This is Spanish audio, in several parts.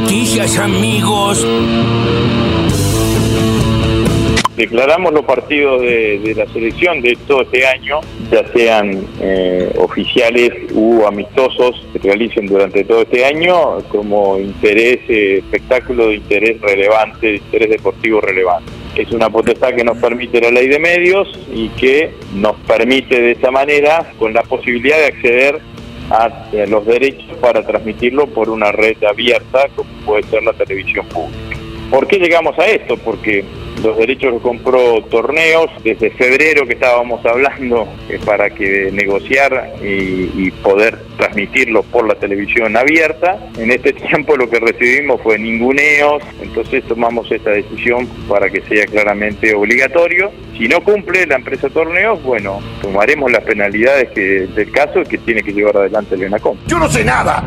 noticias, amigos. Declaramos los partidos de, la selección de todo este año, ya sean eh, oficiales u amistosos que realicen durante todo este año, como interés, eh, espectáculo de interés relevante, de interés deportivo relevante. Es una potestad que nos permite la ley de medios y que nos permite de esa manera, con la posibilidad de acceder a los derechos para transmitirlo por una red abierta como puede ser la televisión pública. ¿Por qué llegamos a esto? Porque los derechos los compró torneos desde febrero que estábamos hablando eh, para que negociar y, poder transmitirlo por la televisión abierta. En este tiempo lo que recibimos fue ninguneos, entonces tomamos esta decisión para que sea claramente obligatorio. Si no cumple la empresa torneos, bueno, tomaremos las penalidades que, del caso que tiene que llevar adelante el ENACOM. Yo no sé nada.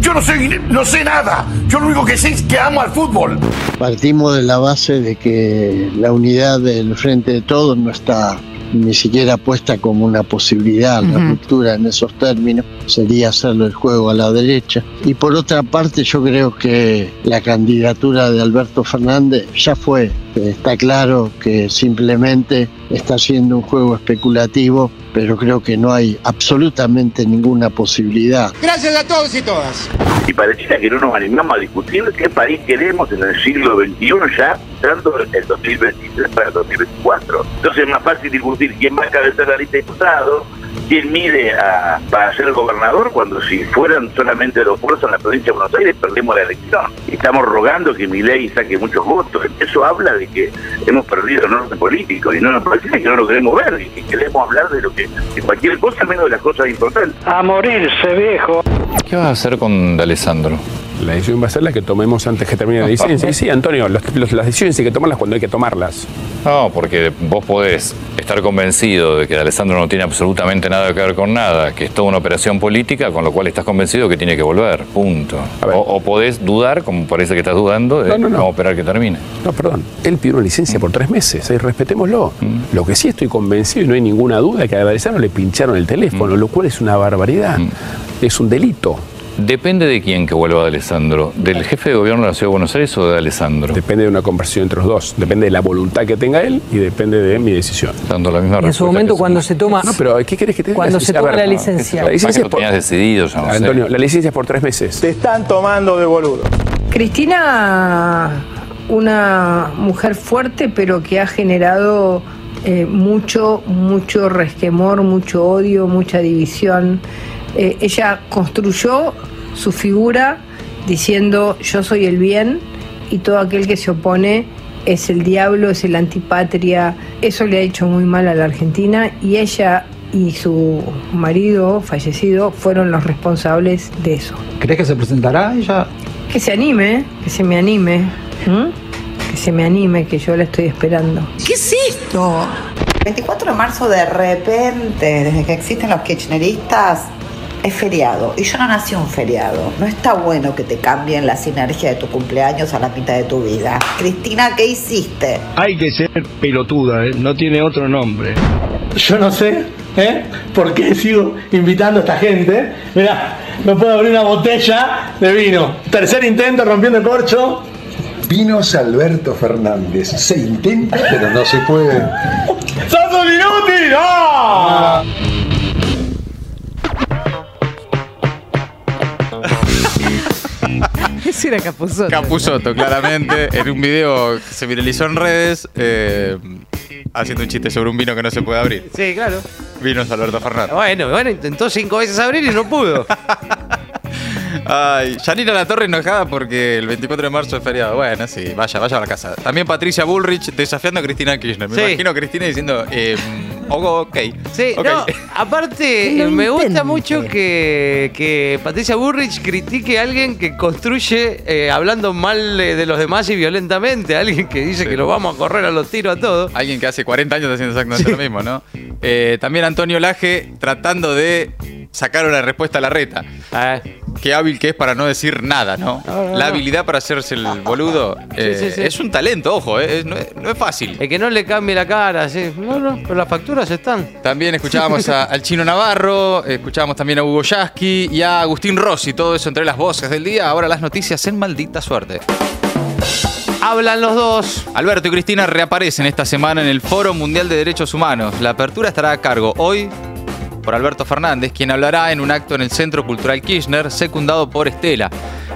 Yo no sé, no sé nada. Yo lo único que sé es que amo al fútbol. Partimos de la base de que la unidad del frente de todos no está ni siquiera puesta como una posibilidad, la ruptura en esos términos sería hacerlo el juego a la derecha. Y por otra parte yo creo que la candidatura de Alberto Fernández ya fue, está claro que simplemente está haciendo un juego especulativo, pero creo que no hay absolutamente ninguna posibilidad. Gracias a todos y todas. Y pareciera que no nos animamos a discutir qué país queremos en el siglo XXI ya, tanto el 2023 para el 2024. Entonces es más fácil discutir quién va a cabezar la lista de diputados, quién mide a, para ser gobernador cuando si fueran solamente dos fuerzas en la provincia de Buenos Aires perdemos la elección. Estamos rogando que mi ley saque muchos votos. Eso habla de que hemos perdido el norte político y no nos parece que no lo queremos ver y que queremos hablar de lo que de cualquier cosa menos de las cosas importantes. A morirse, viejo. ¿Qué vas a hacer con Alessandro? La decisión va a ser la que tomemos antes que termine la licencia. Y sí, Antonio, las decisiones hay que tomarlas cuando hay que tomarlas. No, porque vos podés estar convencido de que Alessandro no tiene absolutamente nada que ver con nada, que es toda una operación política, con lo cual estás convencido que tiene que volver, punto. O, podés dudar, como parece que estás dudando, de cómo esperar que termine. No, perdón. Él pidió una licencia por tres meses, ahí respetémoslo. Mm. Lo que sí estoy convencido, y no hay ninguna duda, es que a Alessandro le pincharon el teléfono, mm. lo cual es una barbaridad. Mm. Es un delito. Depende de quién que vuelva de Alessandro, del jefe de gobierno de la Ciudad de Buenos Aires o de Alessandro. Depende de una conversación entre los dos, depende de la voluntad que tenga él y depende de mi decisión. Dando la misma En su momento cuando se toma No, pero ¿qué quieres que te diga? Cuando se toma la licencia. La licencia lo tenías decidido, ya no Antonio, la licencia es por tres meses. Te están tomando de boludo. Cristina, una mujer fuerte, pero que ha generado eh, mucho, mucho resquemor, mucho odio, mucha división. Eh, ella construyó su figura diciendo yo soy el bien y todo aquel que se opone es el diablo, es el antipatria. Eso le ha hecho muy mal a la Argentina y ella y su marido fallecido fueron los responsables de eso. ¿Crees que se presentará ella? Que se anime, que se me anime. Que se me anime, que yo la estoy esperando. ¿Qué es esto? 24 de marzo de repente, desde que existen los kirchneristas, es feriado y yo no nací un feriado. No está bueno que te cambien la sinergia de tu cumpleaños a la mitad de tu vida. Cristina, ¿qué hiciste? Hay que ser pelotuda, ¿eh? no tiene otro nombre. Yo no sé, ¿eh? ¿Por qué sigo invitando a esta gente? Mira, no puedo abrir una botella de vino. Tercer intento rompiendo el corcho. Vinos Alberto Fernández. Se intenta, pero no se puede. ¡Sos un inútil! ¡Ah! Ese era Capuzoto. Capuzoto, claramente. En un video que se viralizó en redes, eh, haciendo un chiste sobre un vino que no se puede abrir. Sí, claro. Vinos Alberto Fernández. Bueno, bueno, intentó cinco veces abrir y no pudo. Ay, Janina La Torre enojada porque el 24 de marzo es feriado. Bueno, sí, vaya, vaya a la casa. También Patricia Bullrich desafiando a Cristina Kirchner. Me imagino a Cristina diciendo, eh, ok. Sí, no, aparte, me gusta mucho que, que, Patricia Bullrich critique a alguien que construye eh, hablando mal de, los demás y violentamente. Alguien que dice que lo vamos a correr a los tiros a todos. Alguien que hace 40 años está haciendo exactamente lo mismo, ¿no? Eh, también Antonio Laje tratando de sacaron la respuesta a la reta. Qué hábil que es para no decir nada, ¿no? La habilidad para hacerse el boludo eh, sí, sí. es un talento, ojo, eh, no, es, no es fácil. El que no le cambie la cara, sí. No, no, pero las facturas están. También escuchábamos a- al chino Navarro, escuchábamos también a Hugo Yasky y a Agustín Rossi, todo eso entre las voces del día. Ahora las noticias en maldita suerte. Hablan los dos. Alberto y Cristina reaparecen esta semana en el Foro Mundial de Derechos Humanos. La apertura estará a cargo hoy por Alberto Fernández, quien hablará en un acto en el Centro Cultural Kirchner, secundado por Estela.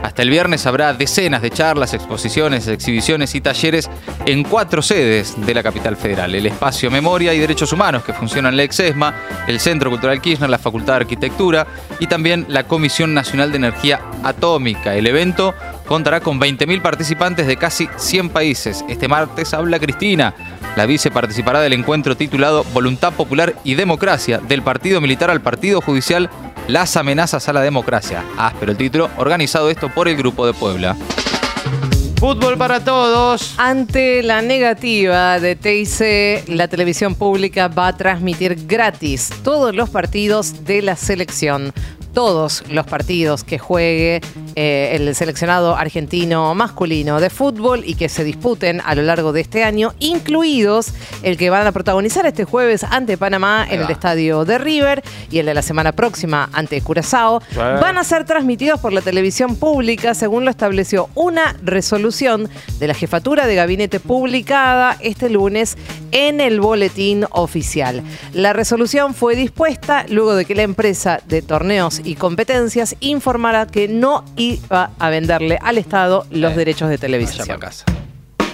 Hasta el viernes habrá decenas de charlas, exposiciones, exhibiciones y talleres en cuatro sedes de la capital federal. El Espacio Memoria y Derechos Humanos, que funciona en la Exesma, el Centro Cultural Kirchner, la Facultad de Arquitectura y también la Comisión Nacional de Energía Atómica. El evento contará con 20.000 participantes de casi 100 países. Este martes habla Cristina. La vice participará del encuentro titulado Voluntad Popular y Democracia, del Partido Militar al Partido Judicial, las amenazas a la democracia. Áspero el título, organizado esto por el Grupo de Puebla. Fútbol para todos. Ante la negativa de TIC, la televisión pública va a transmitir gratis todos los partidos de la selección. Todos los partidos que juegue eh, el seleccionado argentino masculino de fútbol y que se disputen a lo largo de este año, incluidos el que van a protagonizar este jueves ante Panamá en el estadio de River y el de la semana próxima ante Curazao, Sí. van a ser transmitidos por la televisión pública según lo estableció una resolución de la jefatura de gabinete publicada este lunes en el boletín oficial. La resolución fue dispuesta luego de que la empresa de torneos y competencias informara que no iba a venderle al Estado los derechos de televisión.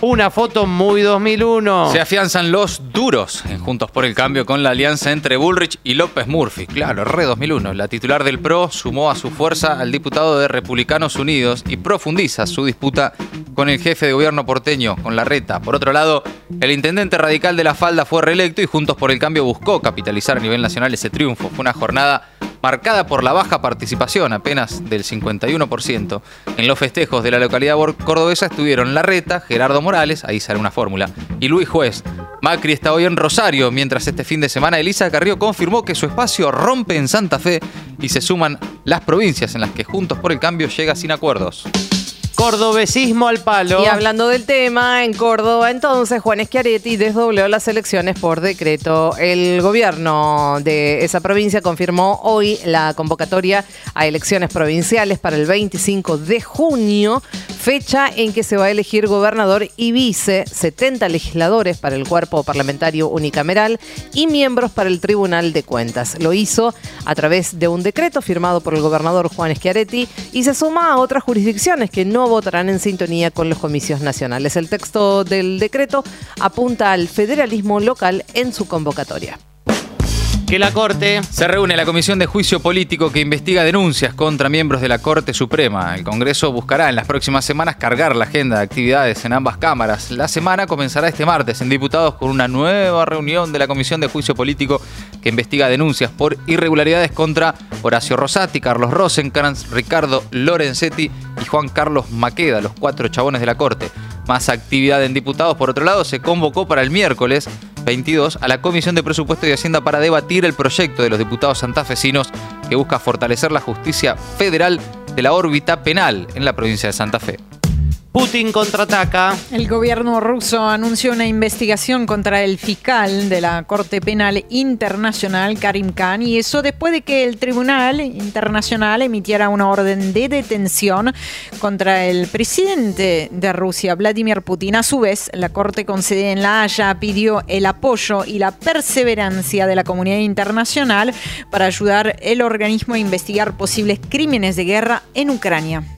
Una foto muy 2001. Se afianzan los duros en Juntos por el Cambio con la alianza entre Bullrich y López Murphy. Claro, re 2001. La titular del PRO sumó a su fuerza al diputado de Republicanos Unidos y profundiza su disputa con el jefe de gobierno porteño, con Larreta. Por otro lado, el intendente radical de la falda fue reelecto y Juntos por el Cambio buscó capitalizar a nivel nacional ese triunfo. Fue una jornada marcada por la baja participación, apenas del 51%. En los festejos de la localidad cordobesa estuvieron Larreta, Gerardo Morales, ahí sale una fórmula, y Luis Juez. Macri está hoy en Rosario, mientras este fin de semana Elisa Carrió confirmó que su espacio rompe en Santa Fe y se suman las provincias en las que Juntos por el Cambio llega sin acuerdos. Cordobesismo al palo. Y hablando del tema, en Córdoba, entonces Juan Schiaretti desdobló las elecciones por decreto. El gobierno de esa provincia confirmó hoy la convocatoria a elecciones provinciales para el 25 de junio, fecha en que se va a elegir gobernador y vice, 70 legisladores para el cuerpo parlamentario unicameral y miembros para el Tribunal de Cuentas. Lo hizo a través de un decreto firmado por el gobernador Juan Schiaretti y se suma a otras jurisdicciones que no votarán en sintonía con los comicios nacionales. El texto del decreto apunta al federalismo local en su convocatoria. Que la Corte. Se reúne la Comisión de Juicio Político que investiga denuncias contra miembros de la Corte Suprema. El Congreso buscará en las próximas semanas cargar la agenda de actividades en ambas cámaras. La semana comenzará este martes en Diputados con una nueva reunión de la Comisión de Juicio Político que investiga denuncias por irregularidades contra Horacio Rosati, Carlos Rosenkrantz, Ricardo Lorenzetti y Juan Carlos Maqueda, los cuatro chabones de la Corte. Más actividad en diputados, por otro lado, se convocó para el miércoles 22 a la Comisión de Presupuesto y Hacienda para debatir el proyecto de los diputados santafesinos que busca fortalecer la justicia federal de la órbita penal en la provincia de Santa Fe. Putin contraataca. El gobierno ruso anunció una investigación contra el fiscal de la Corte Penal Internacional, Karim Khan, y eso después de que el Tribunal Internacional emitiera una orden de detención contra el presidente de Rusia, Vladimir Putin. A su vez, la Corte con sede en La Haya pidió el apoyo y la perseverancia de la comunidad internacional para ayudar el organismo a investigar posibles crímenes de guerra en Ucrania.